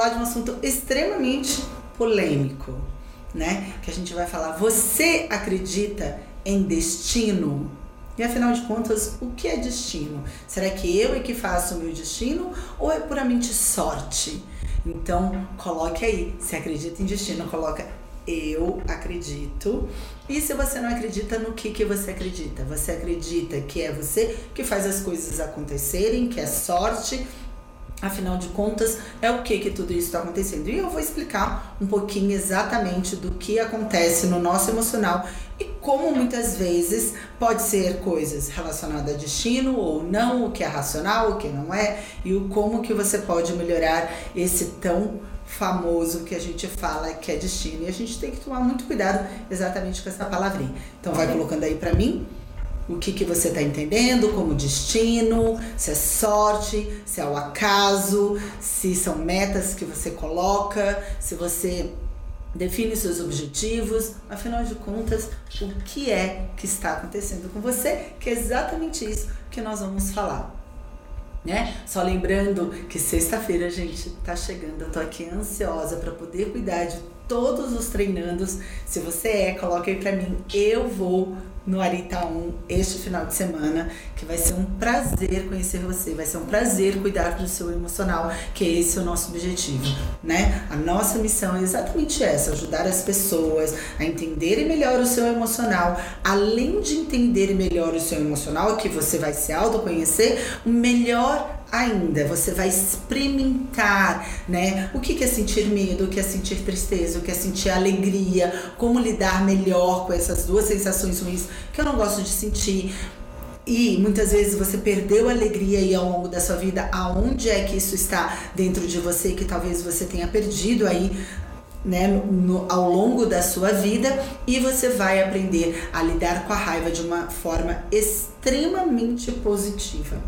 falar de um assunto extremamente polêmico, né? Que a gente vai falar, você acredita em destino? E afinal de contas, o que é destino? Será que eu é que faço o meu destino ou é puramente sorte? Então, coloque aí, se acredita em destino, coloca eu acredito. E se você não acredita, no que, que você acredita? Você acredita que é você que faz as coisas acontecerem, que é sorte, Afinal de contas, é o que que tudo isso está acontecendo. E eu vou explicar um pouquinho exatamente do que acontece no nosso emocional e como muitas vezes pode ser coisas relacionadas a destino ou não, o que é racional, o que não é, e o como que você pode melhorar esse tão famoso que a gente fala que é destino. E a gente tem que tomar muito cuidado exatamente com essa palavrinha. Então vai colocando aí para mim o que, que você está entendendo como destino, se é sorte, se é o acaso, se são metas que você coloca, se você define seus objetivos, afinal de contas, o que é que está acontecendo com você, que é exatamente isso que nós vamos falar. Né? Só lembrando que sexta-feira, gente, tá chegando. Eu tô aqui ansiosa para poder cuidar de todos os treinandos. Se você é, coloque aí para mim. Eu vou no Aritaum este final de semana, que vai ser um prazer conhecer você, vai ser um prazer cuidar do seu emocional, que esse é o nosso objetivo, né? A nossa missão é exatamente essa, ajudar as pessoas a entenderem melhor o seu emocional, além de entender melhor o seu emocional, que você vai se autoconhecer, melhor ainda, você vai experimentar, né? O que é sentir medo, o que é sentir tristeza, o que é sentir alegria, como lidar melhor com essas duas sensações ruins que eu não gosto de sentir. E muitas vezes você perdeu a alegria aí ao longo da sua vida, aonde é que isso está dentro de você que talvez você tenha perdido aí né, no, ao longo da sua vida e você vai aprender a lidar com a raiva de uma forma extremamente positiva.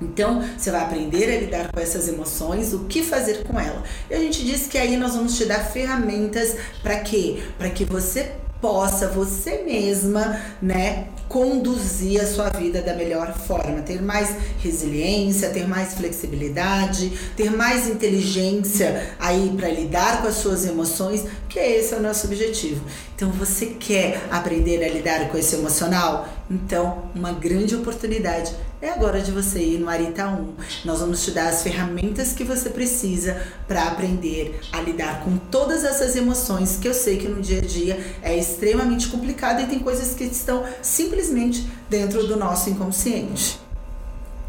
Então, você vai aprender a lidar com essas emoções, o que fazer com ela. E a gente diz que aí nós vamos te dar ferramentas para quê? Para que você possa você mesma, né, conduzir a sua vida da melhor forma, ter mais resiliência, ter mais flexibilidade, ter mais inteligência aí para lidar com as suas emoções, que esse é o nosso objetivo. Então você quer aprender a lidar com esse emocional? Então, uma grande oportunidade é agora de você ir no Arita 1. Nós vamos te dar as ferramentas que você precisa para aprender a lidar com todas essas emoções que eu sei que no dia a dia é extremamente complicado e tem coisas que estão simplesmente dentro do nosso inconsciente.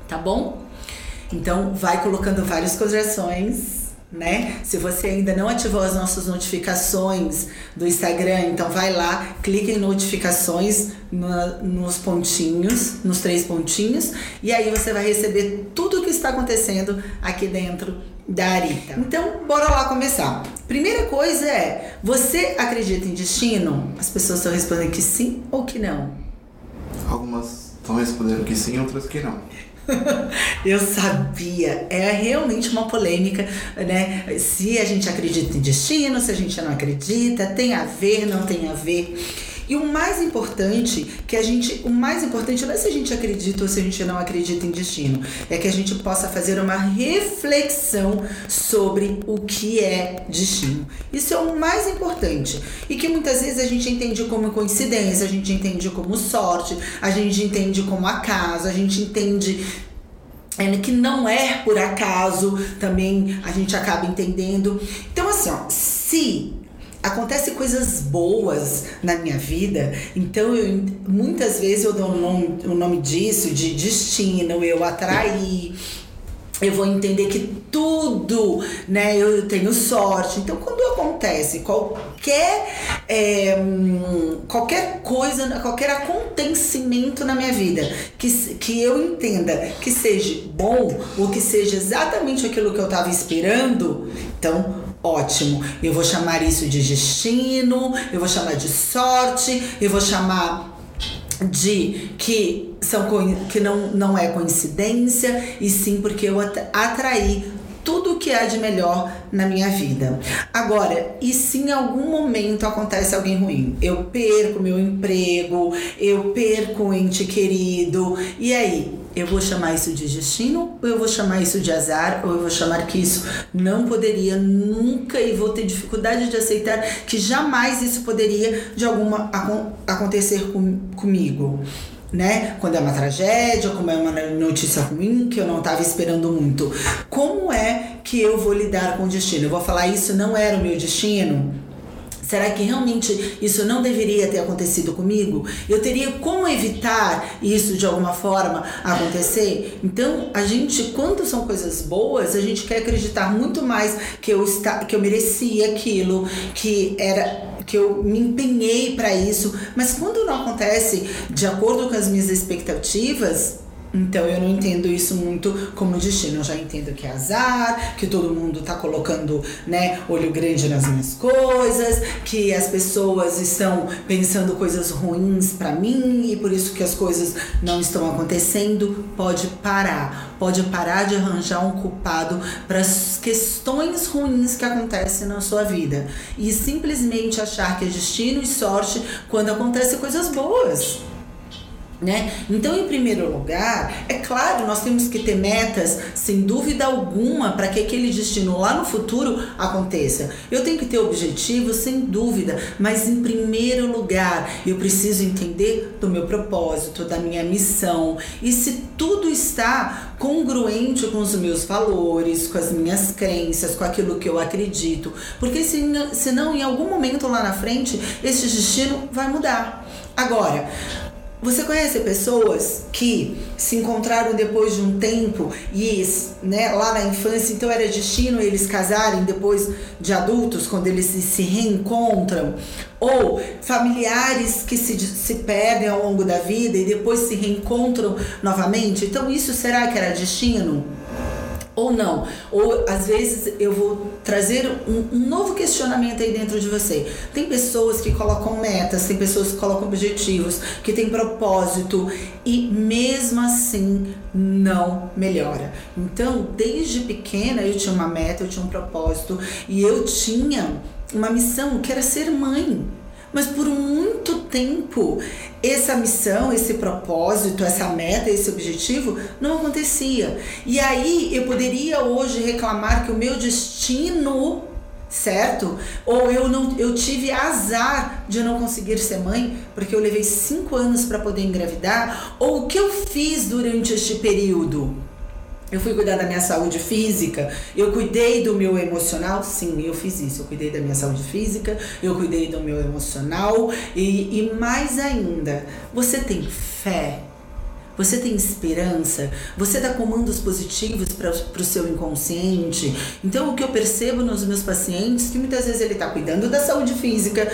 Tá bom? Então, vai colocando várias corações né? Se você ainda não ativou as nossas notificações do Instagram, então vai lá, clica em notificações no, nos pontinhos, nos três pontinhos, e aí você vai receber tudo o que está acontecendo aqui dentro da Arita. Então, bora lá começar. Primeira coisa é, você acredita em destino? As pessoas estão respondendo que sim ou que não? Algumas estão respondendo que sim, outras que não. Eu sabia. É realmente uma polêmica, né? Se a gente acredita em destino, se a gente não acredita, tem a ver, não tem a ver. E o mais importante, que a gente, o mais importante não é se a gente acredita ou se a gente não acredita em destino, é que a gente possa fazer uma reflexão sobre o que é destino. Isso é o mais importante. E que muitas vezes a gente entende como coincidência, a gente entende como sorte, a gente entende como acaso, a gente entende é, que não é por acaso, também a gente acaba entendendo. Então, assim, ó, se acontece coisas boas na minha vida, então eu, muitas vezes eu dou o nome, o nome disso de destino, eu atrair, eu vou entender que tudo, né, eu tenho sorte. Então, quando acontece qualquer é, qualquer coisa, qualquer acontecimento na minha vida que, que eu entenda que seja bom ou que seja exatamente aquilo que eu estava esperando, então ótimo. Eu vou chamar isso de destino, eu vou chamar de sorte, eu vou chamar de que são que não, não é coincidência e sim porque eu atraí tudo o que há de melhor na minha vida. Agora, e se em algum momento acontece alguém ruim? Eu perco meu emprego, eu perco um ente querido, e aí? Eu vou chamar isso de destino, ou eu vou chamar isso de azar, ou eu vou chamar que isso não poderia nunca e vou ter dificuldade de aceitar que jamais isso poderia de alguma acontecer com, comigo né? Quando é uma tragédia, como é uma notícia ruim que eu não estava esperando muito. Como é que eu vou lidar com o destino? Eu vou falar isso não era o meu destino? Será que realmente isso não deveria ter acontecido comigo? Eu teria como evitar isso de alguma forma acontecer? Então, a gente, quando são coisas boas, a gente quer acreditar muito mais que eu, está, que eu merecia aquilo, que era que eu me empenhei para isso, mas quando não acontece de acordo com as minhas expectativas, então eu não entendo isso muito como destino. Eu já entendo que é azar, que todo mundo tá colocando, né, olho grande nas minhas coisas, que as pessoas estão pensando coisas ruins para mim e por isso que as coisas não estão acontecendo. Pode parar. Pode parar de arranjar um culpado para as questões ruins que acontecem na sua vida e simplesmente achar que é destino e sorte quando acontecem coisas boas. Né? Então, em primeiro lugar, é claro, nós temos que ter metas, sem dúvida alguma, para que aquele destino lá no futuro aconteça. Eu tenho que ter objetivos, sem dúvida, mas em primeiro lugar, eu preciso entender do meu propósito, da minha missão e se tudo está congruente com os meus valores, com as minhas crenças, com aquilo que eu acredito, porque senão, em algum momento lá na frente, esse destino vai mudar. Agora, você conhece pessoas que se encontraram depois de um tempo e né, lá na infância, então era destino eles casarem depois de adultos, quando eles se reencontram? Ou familiares que se, se perdem ao longo da vida e depois se reencontram novamente? Então, isso será que era destino? Ou não. Ou às vezes eu vou trazer um, um, novo questionamento aí dentro de você. Tem pessoas que colocam metas, tem pessoas que colocam objetivos, que têm propósito e mesmo assim não melhora. Então, desde pequena eu tinha uma meta, eu tinha um propósito e eu tinha uma missão que era ser mãe. Mas por muito tempo, essa missão, esse propósito, essa meta, esse objetivo não acontecia. E aí eu poderia hoje reclamar que o meu destino certo? Ou eu não, eu tive azar de não conseguir ser mãe porque eu levei cinco anos para poder engravidar, ou o que eu fiz durante este período? Eu fui cuidar da minha saúde física, eu cuidei do meu emocional, sim, eu fiz isso. Eu cuidei da minha saúde física, eu cuidei do meu emocional e, e mais ainda, você tem fé você tem esperança? Você dá comandos positivos para o seu inconsciente? Então, o que eu percebo nos meus pacientes que muitas vezes ele está cuidando da saúde física,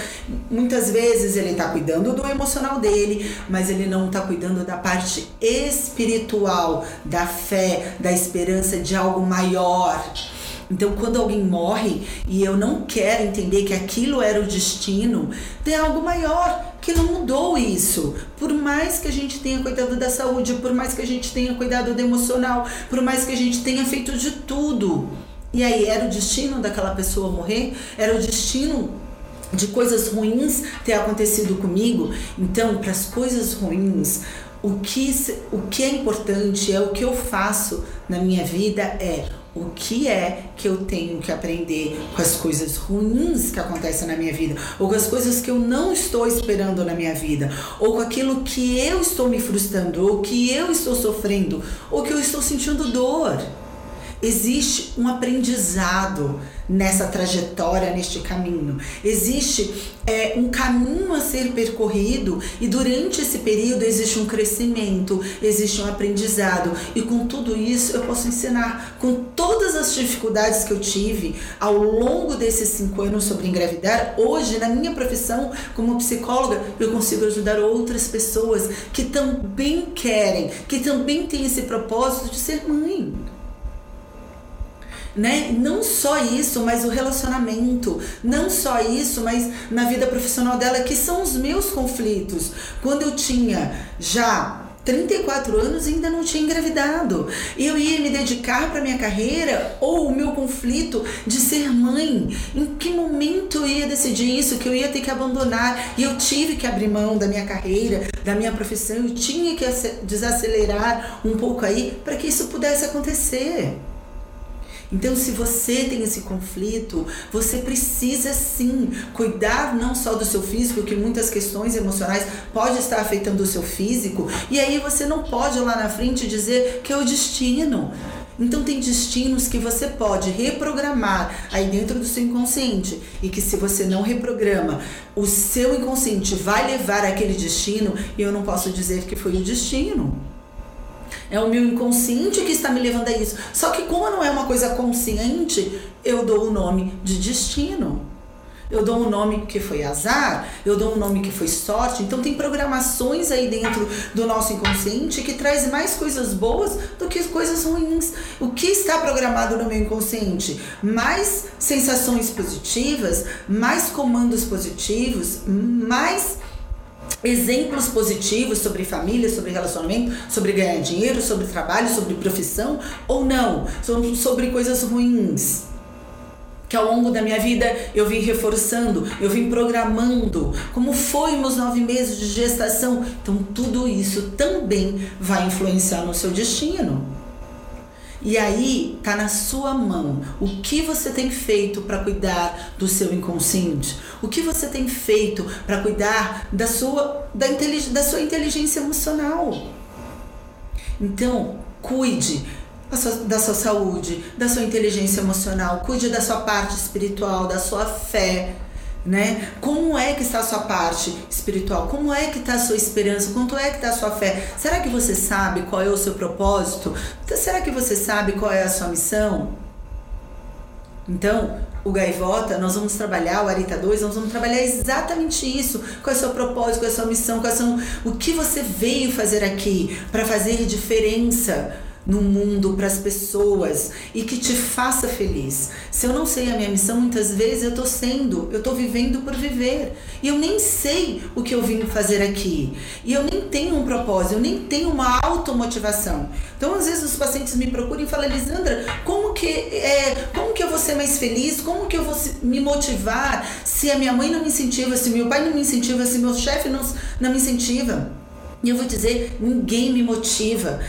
muitas vezes ele está cuidando do emocional dele, mas ele não está cuidando da parte espiritual, da fé, da esperança de algo maior. Então, quando alguém morre e eu não quero entender que aquilo era o destino, tem algo maior que não mudou isso. Por mais que a gente tenha cuidado da saúde, por mais que a gente tenha cuidado do emocional, por mais que a gente tenha feito de tudo. E aí, era o destino daquela pessoa morrer? Era o destino de coisas ruins ter acontecido comigo? Então, para as coisas ruins, o que, o que é importante é o que eu faço na minha vida é o que é que eu tenho que aprender com as coisas ruins que acontecem na minha vida, ou com as coisas que eu não estou esperando na minha vida, ou com aquilo que eu estou me frustrando, ou que eu estou sofrendo, ou que eu estou sentindo dor. Existe um aprendizado nessa trajetória, neste caminho. Existe é, um caminho a ser percorrido e durante esse período existe um crescimento, existe um aprendizado. E com tudo isso eu posso ensinar, com todas as dificuldades que eu tive ao longo desses cinco anos sobre engravidar, hoje na minha profissão como psicóloga eu consigo ajudar outras pessoas que também querem, que também têm esse propósito de ser mãe né? Não só isso, mas o relacionamento, não só isso, mas na vida profissional dela, que são os meus conflitos. Quando eu tinha já 34 anos ainda não tinha engravidado. Eu ia me dedicar para minha carreira ou o meu conflito de ser mãe. Em que momento eu ia decidir isso? Que eu ia ter que abandonar e eu tive que abrir mão da minha carreira, da minha profissão. Eu tinha que desacelerar um pouco aí para que isso pudesse acontecer. Então, se você tem esse conflito, você precisa sim cuidar não só do seu físico, que muitas questões emocionais pode estar afetando o seu físico, e aí você não pode lá na frente dizer que é o destino. Então tem destinos que você pode reprogramar aí dentro do seu inconsciente e que se você não reprograma, o seu inconsciente vai levar aquele destino e eu não posso dizer que foi o destino. É o meu inconsciente que está me levando a isso. Só que como não é uma coisa consciente, eu dou o nome de destino. Eu dou um nome que foi azar, eu dou um nome que foi sorte. Então tem programações aí dentro do nosso inconsciente que traz mais coisas boas do que coisas ruins. O que está programado no meu inconsciente? Mais sensações positivas, mais comandos positivos, mais exemplos positivos sobre família, sobre relacionamento, sobre ganhar dinheiro, sobre trabalho, sobre profissão ou não, sobre coisas ruins. Que ao longo da minha vida eu vim reforçando, eu vim programando, como foi meus nove meses de gestação. Então, tudo isso também vai influenciar no seu destino. E aí tá na sua mão. O que você tem feito para cuidar do seu inconsciente, o que você tem feito para cuidar da sua, da, da sua inteligência emocional. Então, cuide da sua saúde, da sua inteligência emocional, cuide da sua parte espiritual, da sua fé, né? Como é que está a sua parte espiritual? Como é que está a sua esperança? Quanto é que está a sua fé? Será que você sabe qual é o seu propósito? Será que você sabe qual é a sua missão? Então, o Gaivota, nós vamos trabalhar, o Arita 2, nós vamos trabalhar exatamente isso. Qual é o seu propósito, qual é a sua missão, quais são, o que você veio fazer aqui para fazer diferença no mundo para as pessoas e que te faça feliz. Se eu não sei a minha missão, muitas vezes eu estou sendo, eu estou vivendo por viver. E eu nem sei o que eu vim fazer aqui. E eu nem tenho um propósito, eu nem tenho uma automotivação. Então, às vezes os pacientes me procuram e falam, Elisandra, como que é, como que eu vou ser mais feliz? Como que eu vou me motivar se a minha mãe não me incentiva, se meu pai não me incentiva, se meu chefe não, não me incentiva? E eu vou dizer, ninguém me motiva.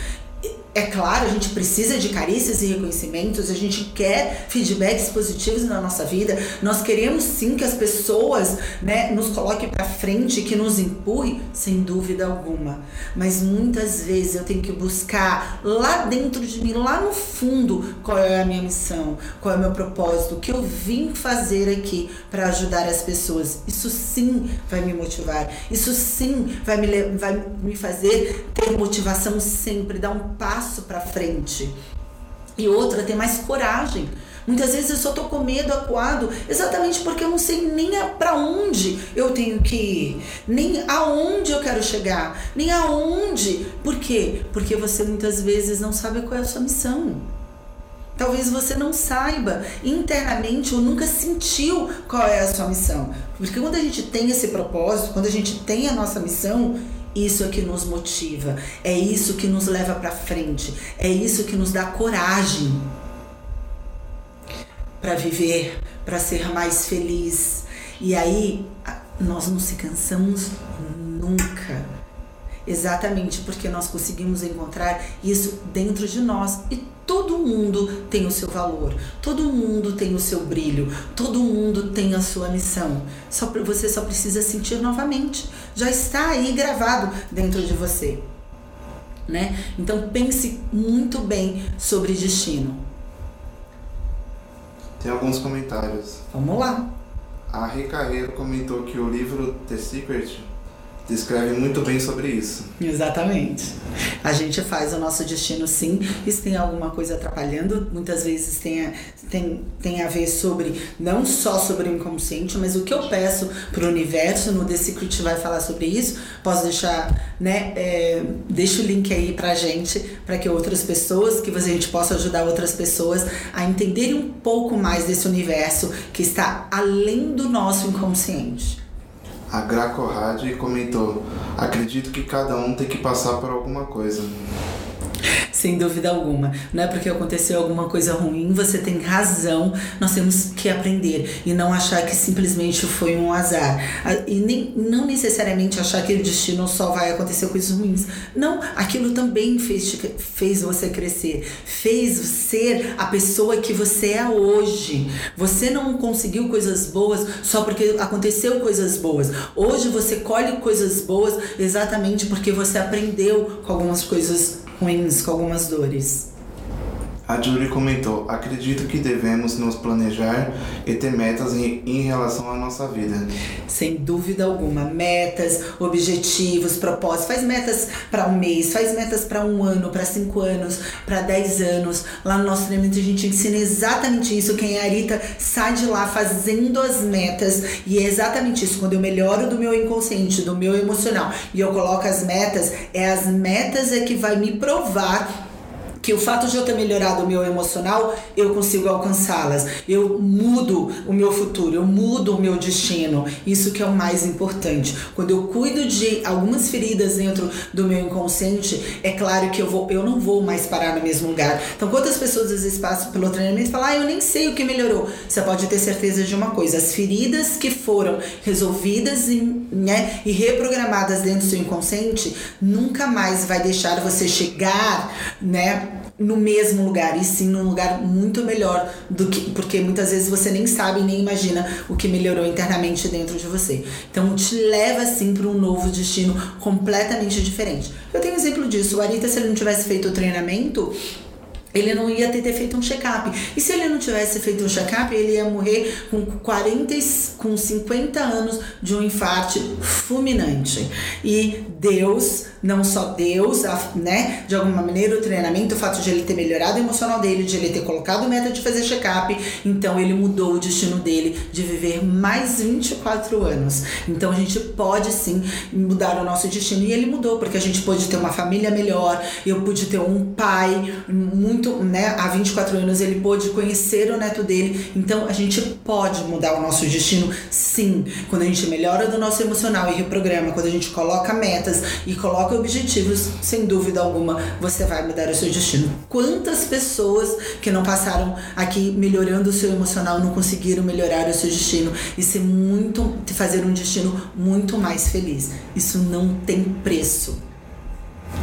É claro, a gente precisa de carícias e reconhecimentos, a gente quer feedbacks positivos na nossa vida. Nós queremos sim que as pessoas né, nos coloquem para frente, que nos empurre, sem dúvida alguma. Mas muitas vezes eu tenho que buscar lá dentro de mim, lá no fundo, qual é a minha missão, qual é o meu propósito, o que eu vim fazer aqui para ajudar as pessoas. Isso sim vai me motivar, isso sim vai me, vai me fazer ter motivação sempre, dar um passo passo para frente. E outra, ter mais coragem. Muitas vezes eu só tô com medo acuado, exatamente porque eu não sei nem para onde eu tenho que ir, nem aonde eu quero chegar, nem aonde. Por quê? Porque você muitas vezes não sabe qual é a sua missão. Talvez você não saiba internamente ou nunca sentiu qual é a sua missão. Porque quando a gente tem esse propósito, quando a gente tem a nossa missão, isso é que nos motiva, é isso que nos leva para frente, é isso que nos dá coragem para viver, para ser mais feliz. E aí nós não se cansamos nunca. Exatamente porque nós conseguimos encontrar isso dentro de nós e Todo mundo tem o seu valor, todo mundo tem o seu brilho, todo mundo tem a sua missão. Só você só precisa sentir novamente. Já está aí gravado dentro de você. Né? Então pense muito bem sobre destino. Tem alguns comentários. Vamos lá. A Ricarreiro comentou que o livro The Secret descreve muito bem sobre isso. Exatamente. A gente faz o nosso destino sim, e se tem alguma coisa atrapalhando, muitas vezes tem a, tem, tem a ver sobre, não só sobre o inconsciente, mas o que eu peço para o universo, no The Secret vai falar sobre isso, posso deixar, né, é, deixa o link aí pra gente, para que outras pessoas, que a gente possa ajudar outras pessoas a entenderem um pouco mais desse universo que está além do nosso inconsciente. A Graco Rádio comentou: Acredito que cada um tem que passar por alguma coisa. Sem dúvida alguma. Não é porque aconteceu alguma coisa ruim, você tem razão, nós temos que aprender e não achar que simplesmente foi um azar. E nem, não necessariamente achar que o destino só vai acontecer coisas ruins. Não, aquilo também fez, fez você crescer, fez ser a pessoa que você é hoje. Você não conseguiu coisas boas só porque aconteceu coisas boas. Hoje você colhe coisas boas exatamente porque você aprendeu com algumas coisas ruins, com algumas dores. A Julie comentou: Acredito que devemos nos planejar e ter metas em, em relação à nossa vida. Sem dúvida alguma. Metas, objetivos, propósitos. Faz metas para um mês, faz metas para um ano, para cinco anos, para dez anos. Lá no nosso treinamento a gente ensina exatamente isso. Quem é Arita sai de lá fazendo as metas. E é exatamente isso. Quando eu melhoro do meu inconsciente, do meu emocional e eu coloco as metas, é as metas é que vai me provar que o fato de eu ter melhorado o meu emocional, eu consigo alcançá-las. Eu mudo o meu futuro, eu mudo o meu destino. Isso que é o mais importante. Quando eu cuido de algumas feridas dentro do meu inconsciente, é claro que eu vou, eu não vou mais parar no mesmo lugar. Então, quantas pessoas às vezes passam pelo treinamento e falam: "Ah, eu nem sei o que melhorou". Você pode ter certeza de uma coisa, as feridas que foram resolvidas e, né, e reprogramadas dentro do seu inconsciente, nunca mais vai deixar você chegar, né, no mesmo lugar, e sim num lugar muito melhor do que. Porque muitas vezes você nem sabe nem imagina o que melhorou internamente dentro de você. Então te leva assim para um novo destino completamente diferente. Eu tenho um exemplo disso. O Arita, se ele não tivesse feito o treinamento, ele não ia ter, ter feito um check-up. E se ele não tivesse feito um check-up, ele ia morrer com 40, com 50 anos de um infarto fulminante. E Deus, não só Deus, né, de alguma maneira o treinamento, o fato de ele ter melhorado o emocional dele, de ele ter colocado meta de fazer check-up, então ele mudou o destino dele de viver mais 24 anos. Então a gente pode sim mudar o nosso destino e ele mudou, porque a gente pôde ter uma família melhor, eu pude ter um pai muito muito, né, há 24 anos ele pôde conhecer o neto dele. Então a gente pode mudar o nosso destino, sim. Quando a gente melhora do nosso emocional e reprograma, quando a gente coloca metas e coloca objetivos, sem dúvida alguma, você vai mudar o seu destino. Quantas pessoas que não passaram aqui melhorando o seu emocional não conseguiram melhorar o seu destino e ser muito fazer um destino muito mais feliz? Isso não tem preço.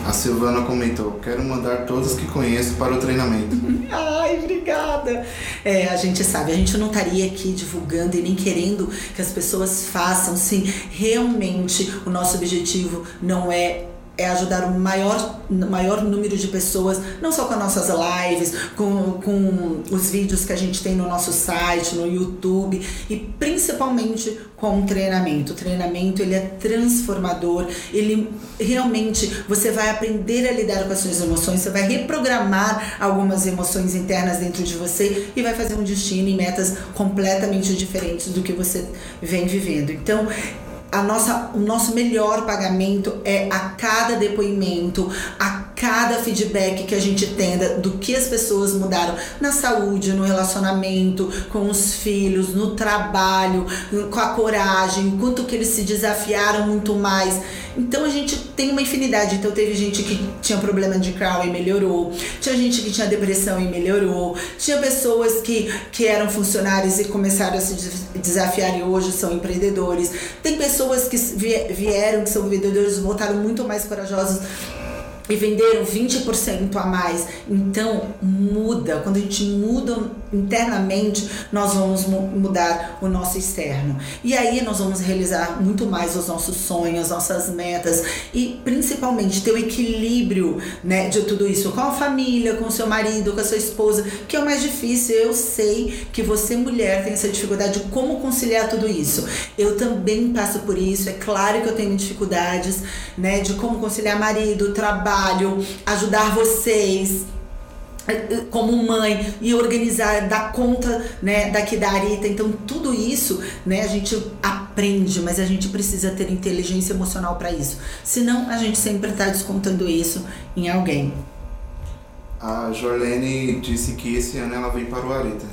A Silvana comentou: Quero mandar todos que conheço para o treinamento. Ai, obrigada! É, a gente sabe, a gente não estaria aqui divulgando e nem querendo que as pessoas façam, sim. Realmente, o nosso objetivo não é é ajudar o maior, maior número de pessoas, não só com as nossas lives, com, com os vídeos que a gente tem no nosso site, no YouTube e principalmente com o treinamento. O treinamento ele é transformador, ele realmente você vai aprender a lidar com as suas emoções, você vai reprogramar algumas emoções internas dentro de você e vai fazer um destino e metas completamente diferentes do que você vem vivendo. Então, a nossa, o nosso melhor pagamento é a cada depoimento, a cada feedback que a gente tenda do que as pessoas mudaram na saúde, no relacionamento, com os filhos, no trabalho, com a coragem, quanto que eles se desafiaram muito mais. Então a gente tem uma infinidade. Então teve gente que tinha problema de Crohn e melhorou, tinha gente que tinha depressão e melhorou, tinha pessoas que, que eram funcionários e começaram a se desafiar e hoje são empreendedores. Tem pessoas que vieram, que são vendedores, voltaram muito mais corajosos e venderam 20% a mais. Então, muda. Quando a gente muda internamente, nós vamos mudar o nosso externo. E aí nós vamos realizar muito mais os nossos sonhos, nossas metas e principalmente ter o equilíbrio, né, de tudo isso com a família, com o seu marido, com a sua esposa, que é o mais difícil. Eu sei que você mulher tem essa dificuldade de como conciliar tudo isso. Eu também passo por isso. É claro que eu tenho dificuldades, né, de como conciliar marido, trabalho, ajudar vocês como mãe e organizar, dar conta né, daqui da Arita. Então, tudo isso né, a gente aprende, mas a gente precisa ter inteligência emocional para isso. Senão, a gente sempre está descontando isso em alguém. A Jorlene disse que esse ano ela vem para o Arita.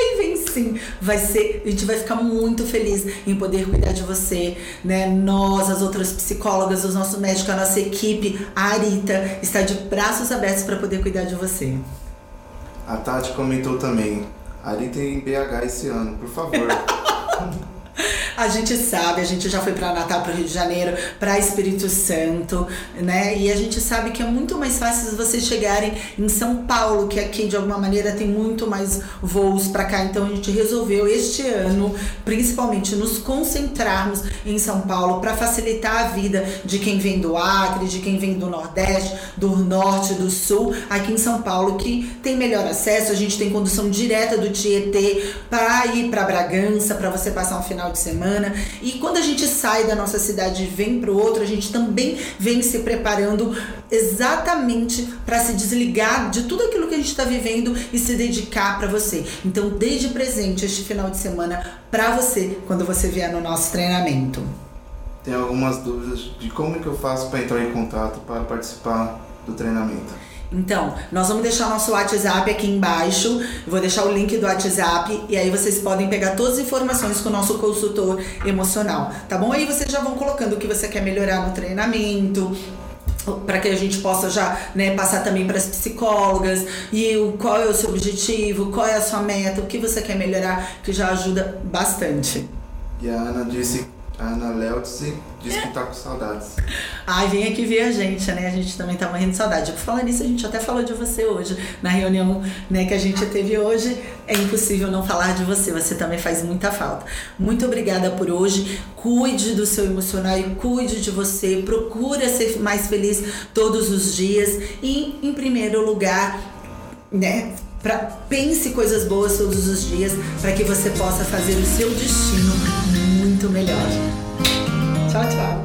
Ai, vem sim, vai ser, a gente vai ficar muito feliz em poder cuidar de você, né? Nós, as outras psicólogas, os nossos médicos, a nossa equipe, a Arita está de braços abertos para poder cuidar de você. A Tati comentou também, Arita em BH esse ano, por favor. A gente sabe, a gente já foi para Natal, para Rio de Janeiro, para Espírito Santo, né? E a gente sabe que é muito mais fácil vocês chegarem em São Paulo, que aqui de alguma maneira tem muito mais voos para cá. Então a gente resolveu este ano, principalmente, nos concentrarmos em São Paulo para facilitar a vida de quem vem do Acre, de quem vem do Nordeste, do Norte, do Sul, aqui em São Paulo, que tem melhor acesso. A gente tem condução direta do Tietê para ir para Bragança, para você passar um final de semana semana. E quando a gente sai da nossa cidade e vem para outro, a gente também vem se preparando exatamente para se desligar de tudo aquilo que a gente está vivendo e se dedicar para você. Então, desde presente este final de semana para você quando você vier no nosso treinamento. Tem algumas dúvidas de como que eu faço para entrar em contato para participar do treinamento. Então, nós vamos deixar nosso WhatsApp aqui embaixo. vou deixar o link do WhatsApp e aí vocês podem pegar todas as informações com o nosso consultor emocional, tá bom? Aí vocês já vão colocando o que você quer melhorar no treinamento, para que a gente possa já né, passar também para as psicólogas e o, qual é o seu objetivo, qual é a sua meta, o que você quer melhorar, que já ajuda bastante. E a Ana disse a Ana Leutze diz que tá com saudades. Ai, vem aqui ver a gente, né? A gente também tá morrendo de saudade. Por falar nisso, a gente até falou de você hoje, na reunião né, que a gente teve hoje. É impossível não falar de você, você também faz muita falta. Muito obrigada por hoje. Cuide do seu emocional e cuide de você. Procura ser mais feliz todos os dias. E, em primeiro lugar, né? Pra, pense coisas boas todos os dias para que você possa fazer o seu destino muito melhor. 想起来